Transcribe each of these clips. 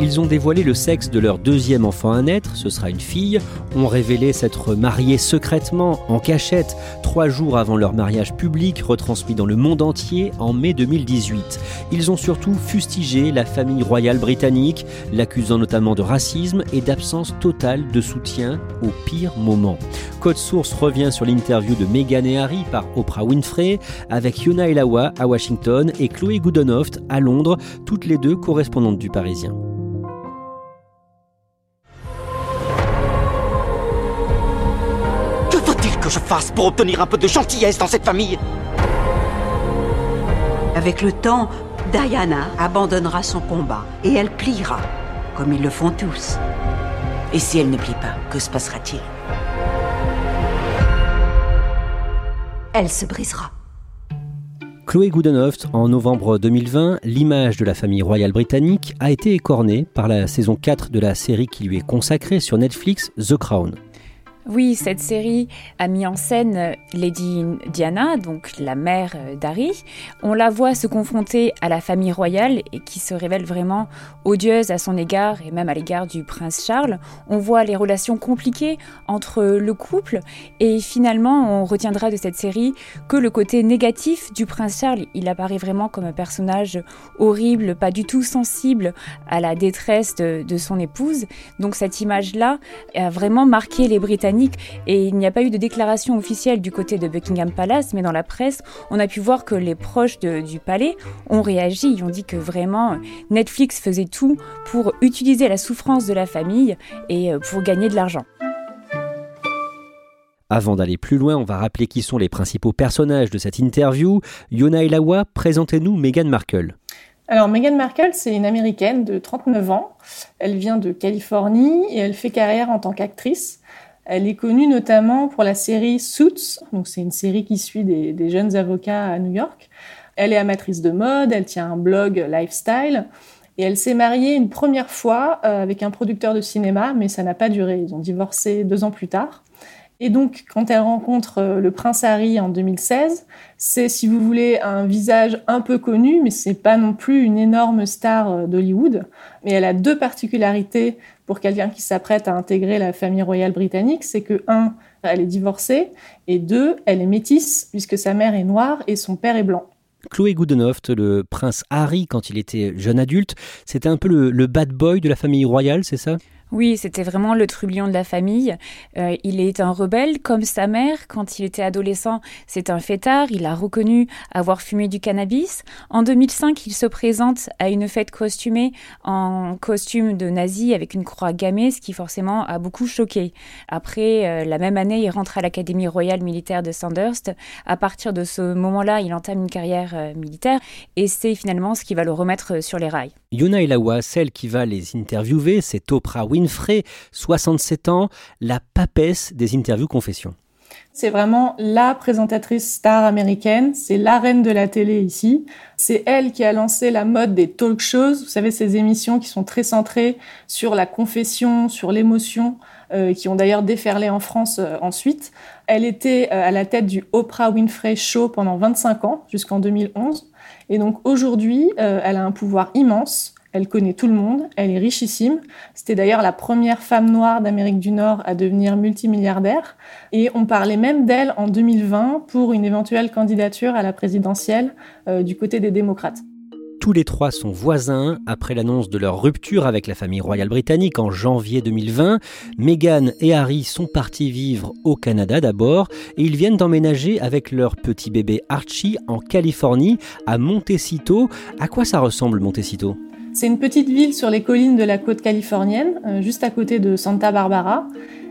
Ils ont dévoilé le sexe de leur deuxième enfant à naître, ce sera une fille, ont révélé s'être mariés secrètement, en cachette, trois jours avant leur mariage public retransmis dans le monde entier en mai 2018. Ils ont surtout fustigé la famille royale britannique, l'accusant notamment de racisme et d'absence totale de soutien au pire moment. Code Source revient sur l'interview de Meghan et Harry par Oprah Winfrey avec Yona Elawa à Washington et Chloé Goodenhoft à Londres, toutes les deux correspondantes du Parisien. Que je fasse pour obtenir un peu de gentillesse dans cette famille Avec le temps, Diana abandonnera son combat et elle pliera, comme ils le font tous. Et si elle ne plie pas, que se passera-t-il? Elle se brisera. Chloé Goodenhoft, en novembre 2020, l'image de la famille royale britannique a été écornée par la saison 4 de la série qui lui est consacrée sur Netflix, The Crown. Oui, cette série a mis en scène Lady Diana, donc la mère d'Harry. On la voit se confronter à la famille royale et qui se révèle vraiment odieuse à son égard et même à l'égard du prince Charles. On voit les relations compliquées entre le couple et finalement on retiendra de cette série que le côté négatif du prince Charles. Il apparaît vraiment comme un personnage horrible, pas du tout sensible à la détresse de, de son épouse. Donc cette image-là a vraiment marqué les Britanniques et il n'y a pas eu de déclaration officielle du côté de Buckingham Palace, mais dans la presse, on a pu voir que les proches du palais ont réagi. Ils ont dit que vraiment Netflix faisait tout pour utiliser la souffrance de la famille et euh, pour gagner de l'argent. Avant d'aller plus loin, on va rappeler qui sont les principaux personnages de cette interview. Yona Elawa, présentez-nous Meghan Markle. Alors Meghan Markle, c'est une américaine de 39 ans. Elle vient de Californie et elle fait carrière en tant qu'actrice. Elle est connue notamment pour la série Suits, donc c'est une série qui suit des, des, jeunes avocats à New York. Elle est amatrice de mode, elle tient un blog lifestyle et elle s'est mariée une première fois euh, avec un producteur de cinéma, mais ça n'a pas duré. Ils ont divorcé deux ans plus tard. Et donc, quand elle rencontre euh, le prince Harry en 2016, c'est, si vous voulez, un visage un peu connu, mais c'est pas non plus une énorme star euh, d'Hollywood. Mais elle a deux particularités pour quelqu'un qui s'apprête à intégrer la famille royale britannique. C'est que, un, elle est divorcée, et deux, elle est métisse, puisque sa mère est noire et son père est blanc. Chloé Goodenhoft, le prince Harry, quand il était jeune adulte, c'était un peu le, le bad boy de la famille royale, c'est ça? Oui, c'était vraiment le trublion de la famille. Euh, il est un rebelle comme sa mère. Quand il était adolescent, c'est un fêtard. Il a reconnu avoir fumé du cannabis. En 2005, il se présente à une fête costumée en costume de nazi avec une croix gammée, ce qui forcément a beaucoup choqué. Après, euh, la même année, il rentre à l'Académie royale militaire de Sandhurst. À partir de ce moment-là, il entame une carrière euh, militaire et c'est finalement ce qui va le remettre sur les rails. Yona Elawa, celle qui va les interviewer, c'est Oprah Winfrey, 67 ans, la papesse des interviews confessions. C'est vraiment la présentatrice star américaine, c'est la reine de la télé ici. C'est elle qui a lancé la mode des talk shows, vous savez, ces émissions qui sont très centrées sur la confession, sur l'émotion, euh, qui ont d'ailleurs déferlé en France euh, ensuite. Elle était euh, à la tête du Oprah Winfrey Show pendant 25 ans, jusqu'en 2011. Et donc aujourd'hui, euh, elle a un pouvoir immense. Elle connaît tout le monde, elle est richissime. C'était d'ailleurs la première femme noire d'Amérique du Nord à devenir multimilliardaire. Et on parlait même d'elle en 2020 pour une éventuelle candidature à la présidentielle euh, du côté des démocrates. Tous les trois sont voisins. Après l'annonce de leur rupture avec la famille royale britannique en janvier 2020, Meghan et Harry sont partis vivre au Canada d'abord et ils viennent d'emménager avec leur petit bébé Archie en Californie, à Montecito. À quoi ça ressemble Montecito? C'est une petite ville sur les collines de la côte californienne, euh, juste à côté de Santa Barbara.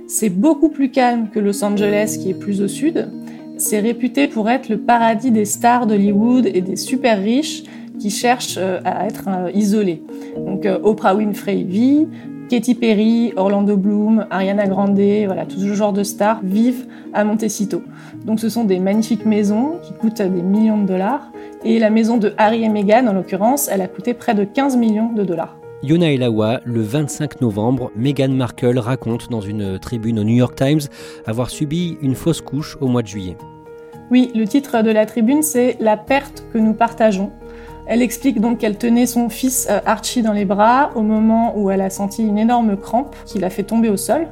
C'est beaucoup plus calme que Los Angeles qui est plus au sud. C'est réputé pour être le paradis des stars d'Hollywood et des super riches qui cherchent euh, à être euh, isolés. Donc euh, Oprah Winfrey vit, Katy Perry, Orlando Bloom, Ariana Grande, voilà, tout ce genre de stars vivent à Montecito. Donc ce sont des magnifiques maisons qui coûtent des millions de dollars. Et la maison de Harry et Meghan, en l'occurrence, elle a coûté près de 15 millions de dollars. Yona Elawa, le 25 novembre, Meghan Markle raconte dans une tribune au New York Times avoir subi une fausse couche au mois de juillet. Oui, le titre de la tribune, c'est La perte que nous partageons. Elle explique donc qu'elle tenait son fils euh, Archie dans les bras au moment où elle a senti une énorme crampe qui l'a fait tomber au sol.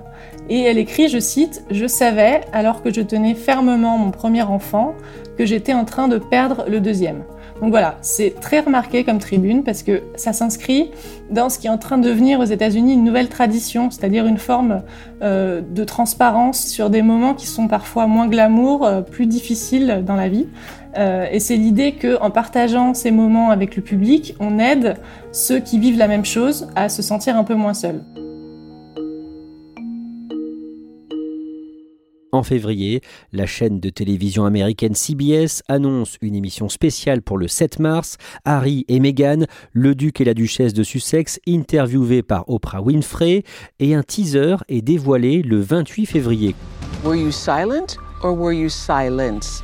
Et elle écrit, je cite, Je savais, alors que je tenais fermement mon premier enfant, que j'étais en train de perdre le deuxième. Donc voilà, c'est très remarqué comme tribune parce que ça s'inscrit dans ce qui est en train de devenir aux États-Unis une nouvelle tradition, c'est-à-dire une forme euh, de transparence sur des moments qui sont parfois moins glamour, euh, plus difficiles dans la vie. Euh, et c'est l'idée que, en partageant ces moments avec le public, on aide ceux qui vivent la même chose à se sentir un peu moins seuls. En février, la chaîne de télévision américaine CBS annonce une émission spéciale pour le 7 mars. Harry et Meghan, le duc et la duchesse de Sussex, interviewés par Oprah Winfrey, et un teaser est dévoilé le 28 février. Were you silent or were you silenced?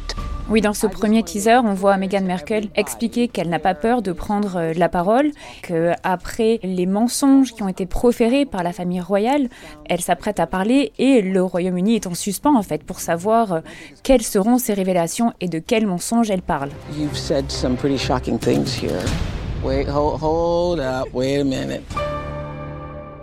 Oui, dans ce premier teaser, on voit Meghan Merkel expliquer qu'elle n'a pas peur de prendre euh, la parole, que après les mensonges qui ont été proférés par la famille royale, elle s'apprête à parler et le Royaume-Uni est en suspens en fait pour savoir euh, quelles seront ses révélations et de quels mensonges elle parle. You've said some pretty shocking things here. Wait, hold, hold up, wait a minute.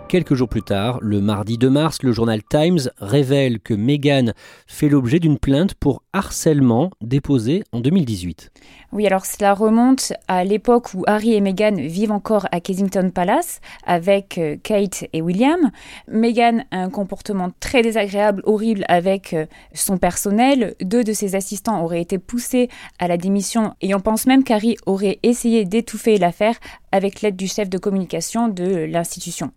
Quelques jours plus tard, le mardi 2 mars, le journal Times révèle que Meghan fait l'objet d'une plainte pour harcèlement déposée en 2018. Oui, alors cela remonte à l'époque où Harry et Meghan vivent encore à Kensington Palace avec euh, Kate et William. Meghan a un comportement très désagréable, horrible avec euh, son personnel. Deux de ses assistants auraient été poussés à la démission et on pense même qu'Harry aurait essayé d'étouffer l'affaire avec l'aide du chef de communication de l'institution.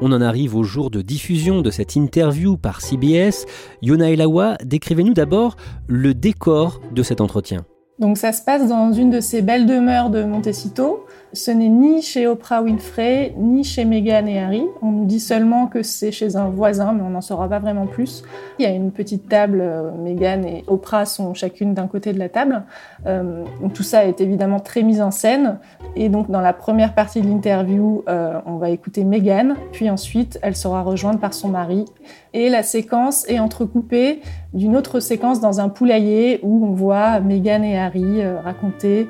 On en arrive au jour de diffusion de cette interview par CBS. Yona Elawa, décrivez-nous d'abord le décor de cet entretien. Donc ça se passe dans une de ces belles demeures de Montecito. Ce n'est ni chez Oprah Winfrey, ni chez Meghan et Harry. On nous dit seulement que c'est chez un voisin, mais on n'en saura pas vraiment plus. Il y a une petite table, euh, Meghan et Oprah sont chacune d'un côté de la table. Euh, tout ça est évidemment très mis en scène. Et donc dans la première partie de l'interview, euh, on va écouter Meghan, puis ensuite elle sera rejointe par son mari. Et la séquence est entrecoupée d'une autre séquence dans un poulailler où on voit Meghan et Harry raconter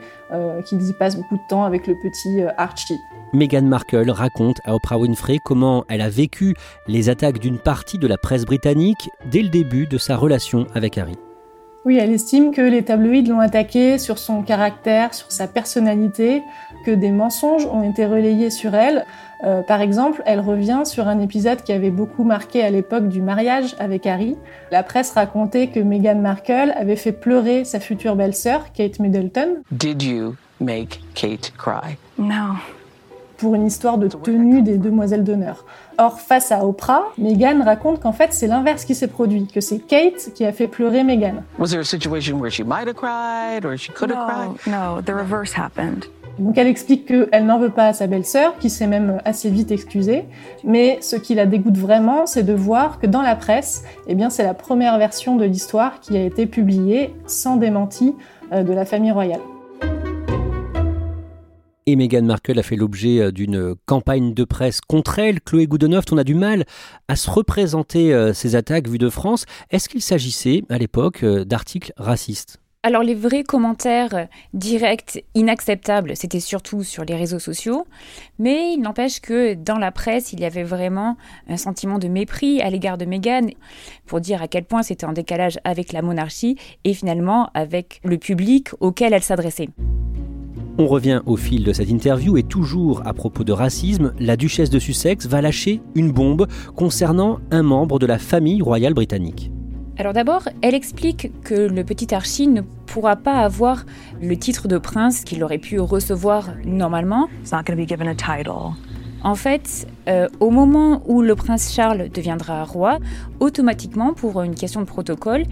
qu'ils y passent beaucoup de temps avec le petit Archie. Meghan Markle raconte à Oprah Winfrey comment elle a vécu les attaques d'une partie de la presse britannique dès le début de sa relation avec Harry. Oui, elle estime que les tabloïds l'ont attaquée sur son caractère, sur sa personnalité, que des mensonges ont été relayés sur elle. Euh, par exemple, elle revient sur un épisode qui avait beaucoup marqué à l'époque du mariage avec Harry. La presse racontait que Meghan Markle avait fait pleurer sa future belle-sœur, Kate Middleton. Did you make Kate cry? No pour une histoire de tenue des demoiselles d'honneur. Or, face à Oprah, Meghan raconte qu'en fait, c'est l'inverse qui s'est produit, que c'est Kate qui a fait pleurer Meghan. Was there a situation where she might have cried or she could have no, cried? No, the reverse happened. Donc elle explique qu'elle n'en veut pas à sa belle-sœur, qui s'est même assez vite excusée, mais ce qui la dégoûte vraiment, c'est de voir que dans la presse, eh c'est la première version de l'histoire qui a été publiée sans démenti euh, de la famille royale et Meghan Markle a fait l'objet euh, d'une campagne de presse contre elle. Chloé Goodenough, on a du mal à se représenter euh, ces attaques vues de France. Est-ce qu'il s'agissait à l'époque d'articles racistes? Alors les vrais commentaires directs inacceptables, c'était surtout sur les réseaux sociaux, mais il n'empêche que dans la presse, il y avait vraiment un sentiment de mépris à l'égard de Meghan pour dire à quel point c'était en décalage avec la monarchie et finalement avec le public auquel elle s'adressait. On revient au fil de cette interview et toujours à propos de racisme, la duchesse de Sussex va lâcher une bombe concernant un membre de la famille royale britannique. Alors d'abord, elle explique que le petit Archie ne pourra pas avoir le titre de prince qu'il aurait pu recevoir normalement. En fait, euh, au moment où le prince Charles deviendra roi, automatiquement, pour une question de protocole,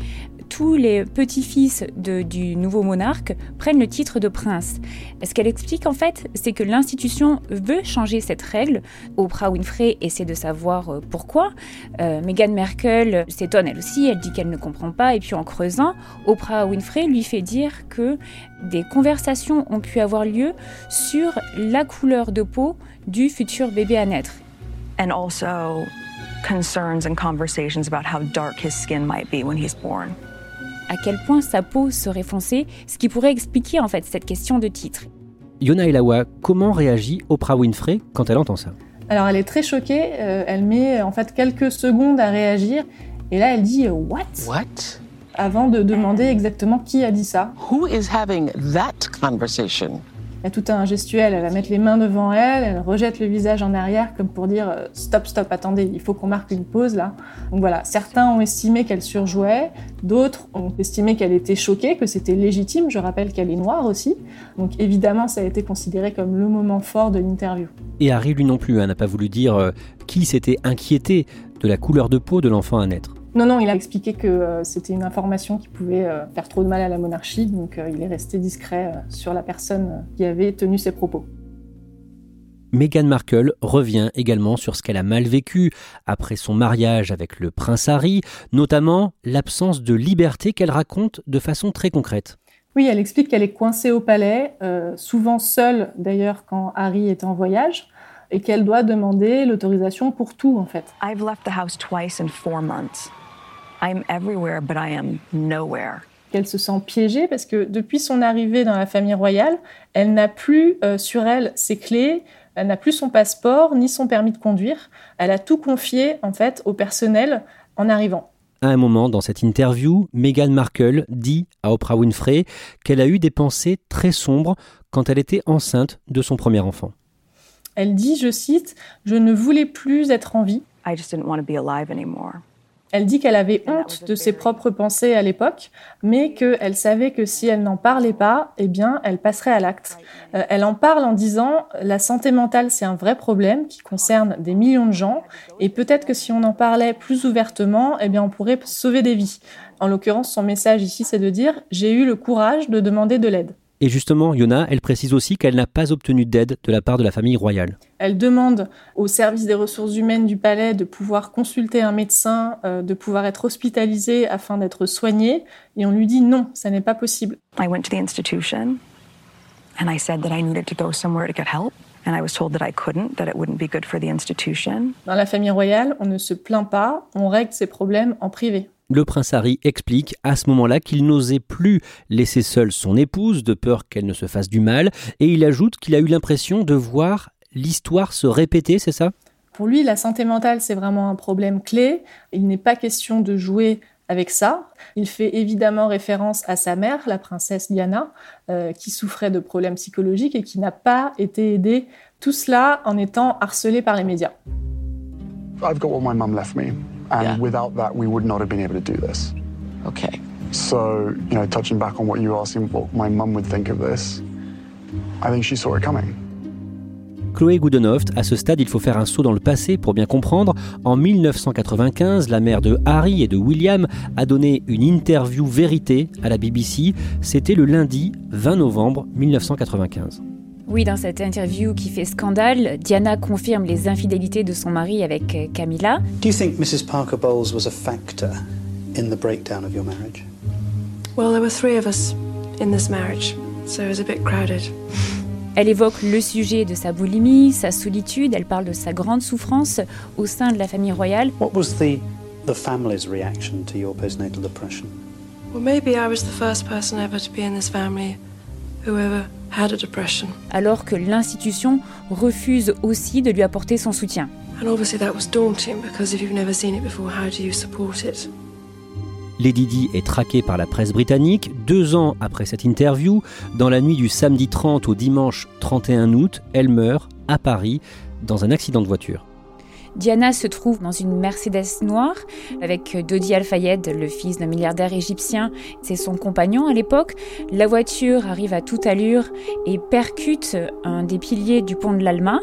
tous les petits-fils du nouveau monarque prennent le titre de prince. Ce qu'elle explique en fait, c'est que l'institution veut changer cette règle. Oprah Winfrey essaie de savoir euh, pourquoi. Euh, Meghan Merkel s'étonne elle aussi, elle dit qu'elle ne comprend pas. Et puis en creusant, Oprah Winfrey lui fait dire que des conversations ont pu avoir lieu sur la couleur de peau du futur bébé à naître. And also concerns and conversations about how dark his skin might be when he's born à quel point sa peau serait foncée, ce qui pourrait expliquer en fait cette question de titre. Yona Elawa, comment réagit Oprah Winfrey quand elle entend ça? Alors elle est très choquée, euh, elle met en fait quelques secondes à réagir et là elle dit What? What? Avant de demander exactement qui a dit ça. Who is having that conversation? A tout un gestuel, elle va mettre les mains devant elle, elle rejette le visage en arrière comme pour dire euh, stop, stop, attendez, il faut qu'on marque une pause là. Donc voilà, certains ont estimé qu'elle surjouait, d'autres ont estimé qu'elle était choquée, que c'était légitime. Je rappelle qu'elle est noire aussi. Donc évidemment, ça a été considéré comme le moment fort de l'interview. Et Harry, lui non plus, hein, n'a pas voulu dire euh, qui s'était inquiété de la couleur de peau de l'enfant à naître. Non, non, il a expliqué que euh, c'était une information qui pouvait euh, faire trop de mal à la monarchie, donc euh, il est resté discret sur la personne qui avait tenu ses propos. Meghan Markle revient également sur ce qu'elle a mal vécu après son mariage avec le prince Harry, notamment l'absence de liberté qu'elle raconte de façon très concrète. Oui, elle explique qu'elle est coincée au palais, souvent seule d'ailleurs quand Harry est en voyage, et qu'elle doit demander l'autorisation pour tout en fait. I've left the house twice in four months. I'm everywhere, but I am nowhere. Qu'elle se sent piégée parce que depuis son arrivée dans la famille royale, elle n'a plus euh, sur elle ses clés, elle n'a plus son passeport ni son permis de conduire. Elle a tout confié en fait au personnel en arrivant. À un moment dans cette interview, Meghan Markle dit à Oprah Winfrey qu'elle a eu des pensées très sombres quand elle était enceinte de son premier enfant. Elle dit, je cite, Je ne voulais plus être en vie. I just didn't want to be alive anymore. Elle dit qu'elle avait honte de ses propres pensées à l'époque, mais qu'elle savait que si elle n'en parlait pas, eh bien, elle passerait à l'acte. Euh, elle en parle en disant la santé mentale, c'est un vrai problème qui concerne des millions de gens, et peut-être que si on en parlait plus ouvertement, eh bien, on pourrait sauver des vies. En l'occurrence, son message ici, c'est de dire j'ai eu le courage de demander de l'aide. Et justement, Yona, elle précise aussi qu'elle n'a pas obtenu d'aide de la part de la famille royale. Elle demande au service des ressources humaines du palais de pouvoir consulter un médecin, euh, de pouvoir être hospitalisée afin d'être soignée, et on lui dit non, ça n'est pas possible. I went to the institution and I said that I needed to go somewhere to get help. And I was told that I couldn't, that it wouldn't be good for the institution. Dans la famille royale, on ne se plaint pas, on règle ses problèmes en privé. Le prince Harry explique à ce moment-là qu'il n'osait plus laisser seule son épouse de peur qu'elle ne se fasse du mal, et il ajoute qu'il a eu l'impression de voir l'histoire se répéter, c'est ça? Pour lui, la santé mentale, c'est vraiment un problème clé. Il n'est pas question de jouer avec ça. Il fait évidemment référence à sa mère, la princesse Diana, euh, qui souffrait de problèmes psychologiques et qui n'a pas été aidée. Tout cela en étant harcelée par les médias. I've got what my mum left me. And yeah. without that, we would not have been able to do this. Okay. So, you know, touching back on what you were asking, what my mum would think of this, I think she saw it coming. Chloé Goodenhoft, à ce stade, il faut faire un saut dans le passé pour bien comprendre. En 1995, la mère de Harry et de William a donné une interview vérité à la BBC. C'était le lundi 20 novembre 1995. Oui, dans cette interview qui fait scandale, Diana confirme les infidélités de son mari avec euh, Camilla. Do you think Mrs. Parker Bowles was a factor in the breakdown of your marriage? Well, there were three of us in this marriage, so it was a bit crowded. Elle évoque le sujet de sa boulimie, sa solitude, elle parle de sa grande souffrance au sein de la famille royale. What was the, the family's reaction to your postnatal depression? Well, maybe I was the first person ever to be in this family Alors que l'institution refuse aussi de lui apporter son soutien. And obviously that was daunting because if you've never seen it before, how do you support it? Lady Di est traquée par la presse britannique. Deux ans après cette interview, dans la nuit du samedi 30 au dimanche 31 août, elle meurt à Paris dans un accident de voiture. Diana se trouve dans une Mercedes noire avec Dodi Al-Fayed, le fils d'un milliardaire égyptien. C'est son compagnon à l'époque. La voiture arrive à toute allure et percute un des piliers du pont de l'Alma.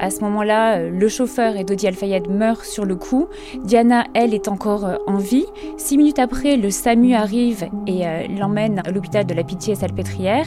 À ce moment-là, le chauffeur et Dodi Al-Fayed meurent sur le coup. Diana, elle, est encore en vie. Six minutes après, le SAMU arrive et euh, l'emmène à l'hôpital de la Pitié-Salpêtrière.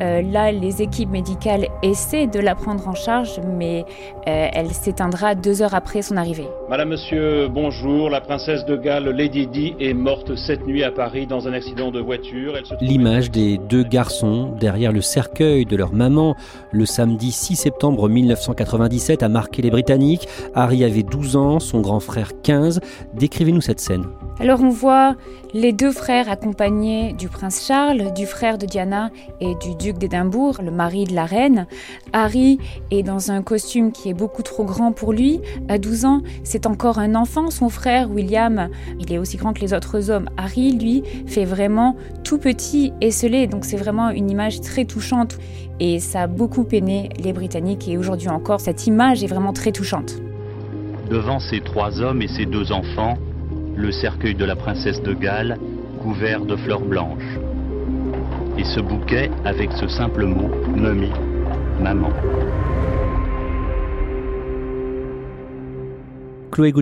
Euh, là, les équipes médicales essaient de la prendre en charge, mais euh, elle s'éteindra deux heures après son arrivée. Madame, Monsieur, bonjour. La princesse de Galles, Lady Di, est morte cette nuit à Paris dans un accident de voiture. L'image des deux garçons derrière le cercueil de leur maman le samedi 6 septembre 1997 a marqué les Britanniques. Harry avait 12 ans, son grand frère 15. Décrivez-nous cette scène. Alors on voit les deux frères accompagnés du prince Charles, du frère de Diana et du duc d'Édimbourg, le mari de la reine. Harry est dans un costume qui est beaucoup trop grand pour lui. À 12 ans, c'est encore un enfant. Son frère William, il est aussi grand que les autres hommes. Harry, lui, fait vraiment tout petit et scellé. Donc c'est vraiment une image très touchante. Et ça a beaucoup peiné les Britanniques. Et aujourd'hui encore, cette image est vraiment très touchante. Devant ces trois hommes et ces deux enfants, le cercueil de la princesse de Galles couvert de fleurs blanches. Et ce bouquet avec ce simple mot, Mummy, maman. Chloé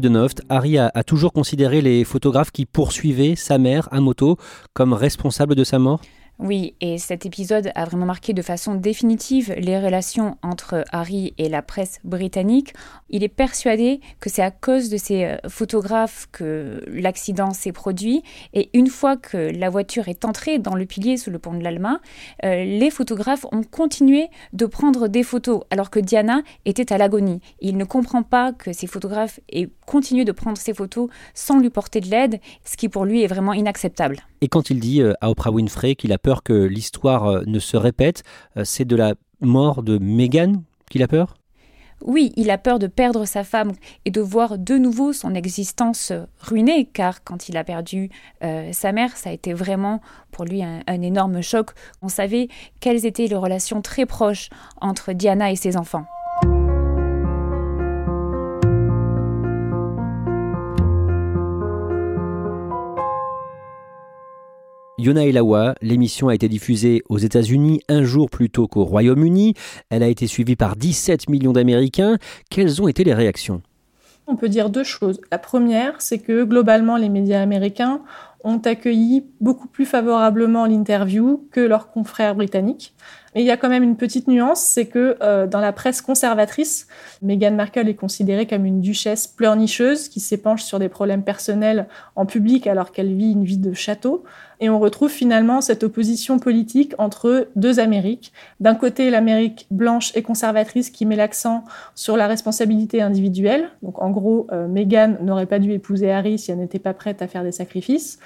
Harry a, a, toujours considéré les photographes qui poursuivaient sa mère à moto comme responsables de sa mort? Oui, et cet épisode a vraiment marqué de façon définitive les relations entre Harry et la presse britannique. Il est persuadé que c'est à cause de ces euh, photographes que l'accident s'est produit. Et une fois que la voiture est entrée dans le pilier sous le pont de l'Alma, euh, les photographes ont continué de prendre des photos alors que Diana était à l'agonie. Il ne comprend pas que ces photographes aient continué de prendre ces photos sans lui porter de l'aide, ce qui pour lui est vraiment inacceptable. Et quand il dit euh, à Oprah Winfrey qu'il a que l'histoire euh, ne se répète, euh, c'est de la mort de Meghan qu'il a peur? Oui, il a peur de perdre sa femme et de voir de nouveau son existence ruinée, car quand il a perdu sa mère, ça a été vraiment pour lui un, un, énorme choc. On savait quelles étaient les relations très proches entre Diana et ses enfants. Yona Elawa, l'émission a été diffusée aux États-Unis un jour plus tôt qu'au Royaume-Uni. Elle a été suivie par 17 millions d'Américains. Quelles ont été les réactions? On peut dire deux choses. La première, c'est que globalement, les médias américains ont accueilli beaucoup plus favorablement l'interview que leurs confrères britanniques. Mais il y a quand même une petite nuance, c'est que euh, dans la presse conservatrice, Meghan Markle est considérée comme une duchesse pleurnicheuse qui s'épanche sur des problèmes personnels en public alors qu'elle vit une vie de château. Et on retrouve finalement cette opposition politique entre deux Amériques. D'un côté, l'Amérique blanche et conservatrice qui met l'accent sur la responsabilité individuelle. Donc en gros, euh, Meghan n'aurait pas dû épouser Harry si elle n'était pas prête à faire des sacrifices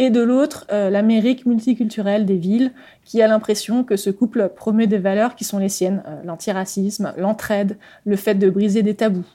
et de l'autre euh, l'Amérique multiculturelle des villes, qui a l'impression que ce couple promeut des valeurs qui sont les siennes, euh, l'antiracisme, l'entraide, le fait de briser des tabous.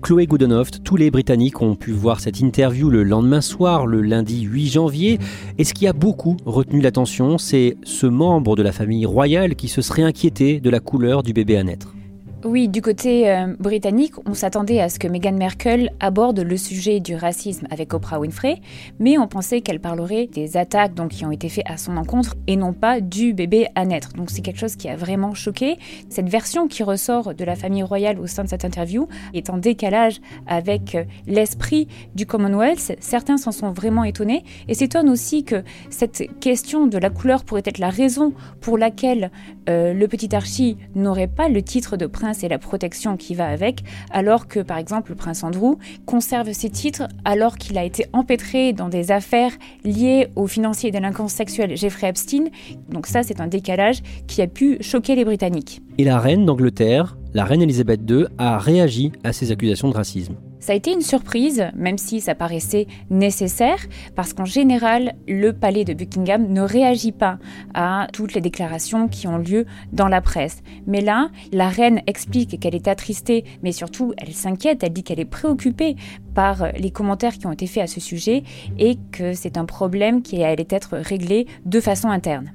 Chloé Goodenhoft, tous les Britanniques ont pu voir cette interview le lendemain soir, le lundi 8 janvier, et ce qui a beaucoup retenu l'attention, c'est ce membre de la famille royale qui se serait inquiété de la couleur du bébé à naître. Oui, du côté euh, britannique, on s'attendait à ce que Meghan Markle aborde le sujet du racisme avec Oprah Winfrey, mais on pensait qu'elle parlerait des attaques donc, qui ont été faites à son encontre et non pas du bébé à naître. Donc c'est quelque chose qui a vraiment choqué. Cette version qui ressort de la famille royale au sein de cette interview est en décalage avec euh, l'esprit du Commonwealth. Certains s'en sont vraiment étonnés et s'étonnent aussi que cette question de la couleur pourrait être la raison pour laquelle euh, le petit Archie n'aurait pas le titre de prince et la protection qui va avec, alors que par exemple le prince Andrew conserve ses titres alors qu'il a été empêtré dans des affaires liées au financier et délinquance sexuelle Jeffrey Epstein. Donc ça c'est un décalage qui a pu choquer les Britanniques. Et la reine d'Angleterre, la reine Elisabeth II, a réagi à ces accusations de racisme. Ça a été une surprise, même si ça paraissait nécessaire, parce qu'en général, le palais de Buckingham ne réagit pas à toutes les déclarations qui ont lieu dans la presse. Mais là, la reine explique qu'elle est attristée, mais surtout, elle s'inquiète, elle dit qu'elle est préoccupée par les commentaires qui ont été faits à ce sujet et que c'est un problème qui allait être réglé de façon interne.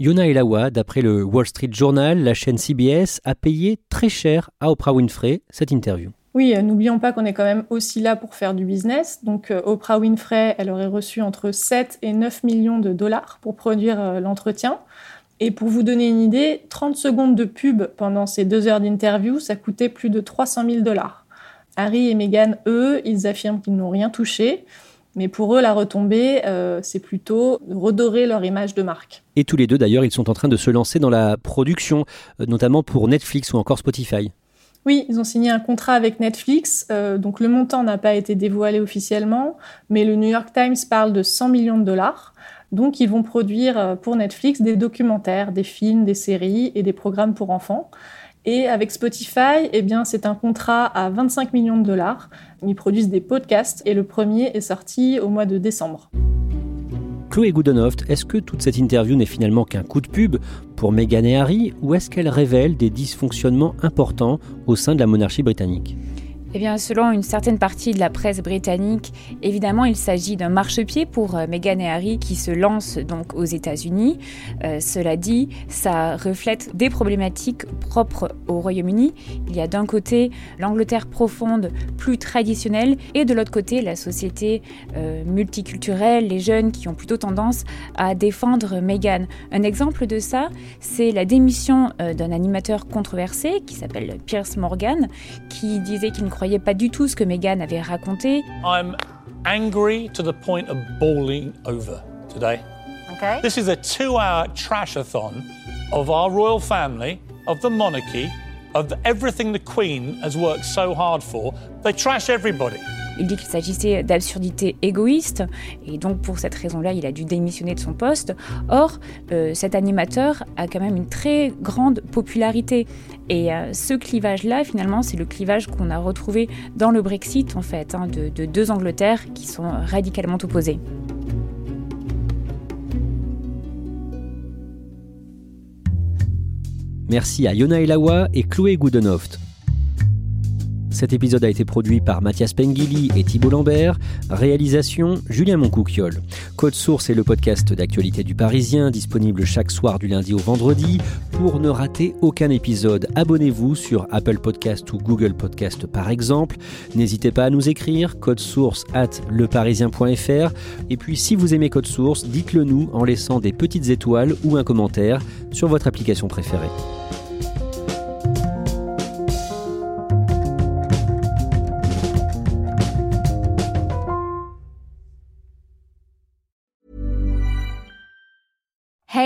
Yona Elawa, d'après le Wall Street Journal, la chaîne CBS a payé très cher à Oprah Winfrey cette interview. Oui, euh, n'oublions pas qu'on est quand même aussi là pour faire du business. Donc euh, Oprah Winfrey, elle aurait reçu entre 7 et 9 millions de dollars pour produire euh, l'entretien. Et pour vous donner une idée, 30 secondes de pub pendant ces deux heures d'interview, ça coûtait plus de 300 000 dollars. Harry et Meghan, eux, ils affirment qu'ils n'ont rien touché. Mais pour eux, la retombée, euh, c'est plutôt redorer leur image de marque. Et tous les deux, d'ailleurs, ils sont en train de se lancer dans la production, euh, notamment pour Netflix ou encore Spotify. Oui, ils ont signé un contrat avec Netflix, euh, donc le montant n'a pas été dévoilé officiellement, mais le New York Times parle de 100 millions de dollars. Donc ils vont produire pour Netflix des documentaires, des films, des séries et des programmes pour enfants. Et avec Spotify, eh c'est un contrat à 25 millions de dollars. Ils produisent des podcasts et le premier est sorti au mois de décembre. Chloé Goodenhoft, est-ce que toute cette interview n'est finalement qu'un coup de pub pour Meghan et Harry ou est-ce qu'elle révèle des dysfonctionnements importants au sein de la monarchie britannique? Eh bien, selon une certaine partie de la presse britannique, évidemment, il s'agit d'un marchepied pour euh, Meghan et Harry qui se lancent donc aux États-Unis. Euh, cela dit, ça reflète des problématiques propres au Royaume-Uni. Il y a d'un côté l'Angleterre profonde, plus traditionnelle, et de l'autre côté la société euh, multiculturelle, les jeunes qui ont plutôt tendance à défendre Meghan. Un exemple de ça, c'est la démission d'un animateur controversé qui s'appelle Pierce Morgan, qui disait qu'il ne croyait pas du tout ce que Meghan avait raconté. I'm angry to the point of bawling over today. Okay. This is a two-hour trashathon of our royal family, of the monarchy, of everything the Queen has worked so hard for. They trash everybody. Il dit qu'il s'agissait d'absurdités égoïstes et donc pour cette raison-là, il a dû démissionner de son poste. Or, euh, cet animateur a quand même une très grande popularité et euh, ce clivage-là, finalement, c'est le clivage qu'on a retrouvé dans le Brexit en fait, hein, de, de deux Angleterres qui sont radicalement opposées. Merci à Yona Elawa et Chloé Goodenhoft. Cet épisode a été produit par Mathias Pengili et Thibault Lambert. Réalisation Julien Moncouquiol. Code Source est le podcast d'actualité du Parisien, disponible chaque soir du lundi au vendredi. Pour ne rater aucun épisode, abonnez-vous sur Apple Podcast ou Google Podcast par exemple. N'hésitez pas à nous écrire code source at leparisien.fr. Et puis si vous aimez Code Source, dites-le nous en laissant des petites étoiles ou un commentaire sur votre application préférée.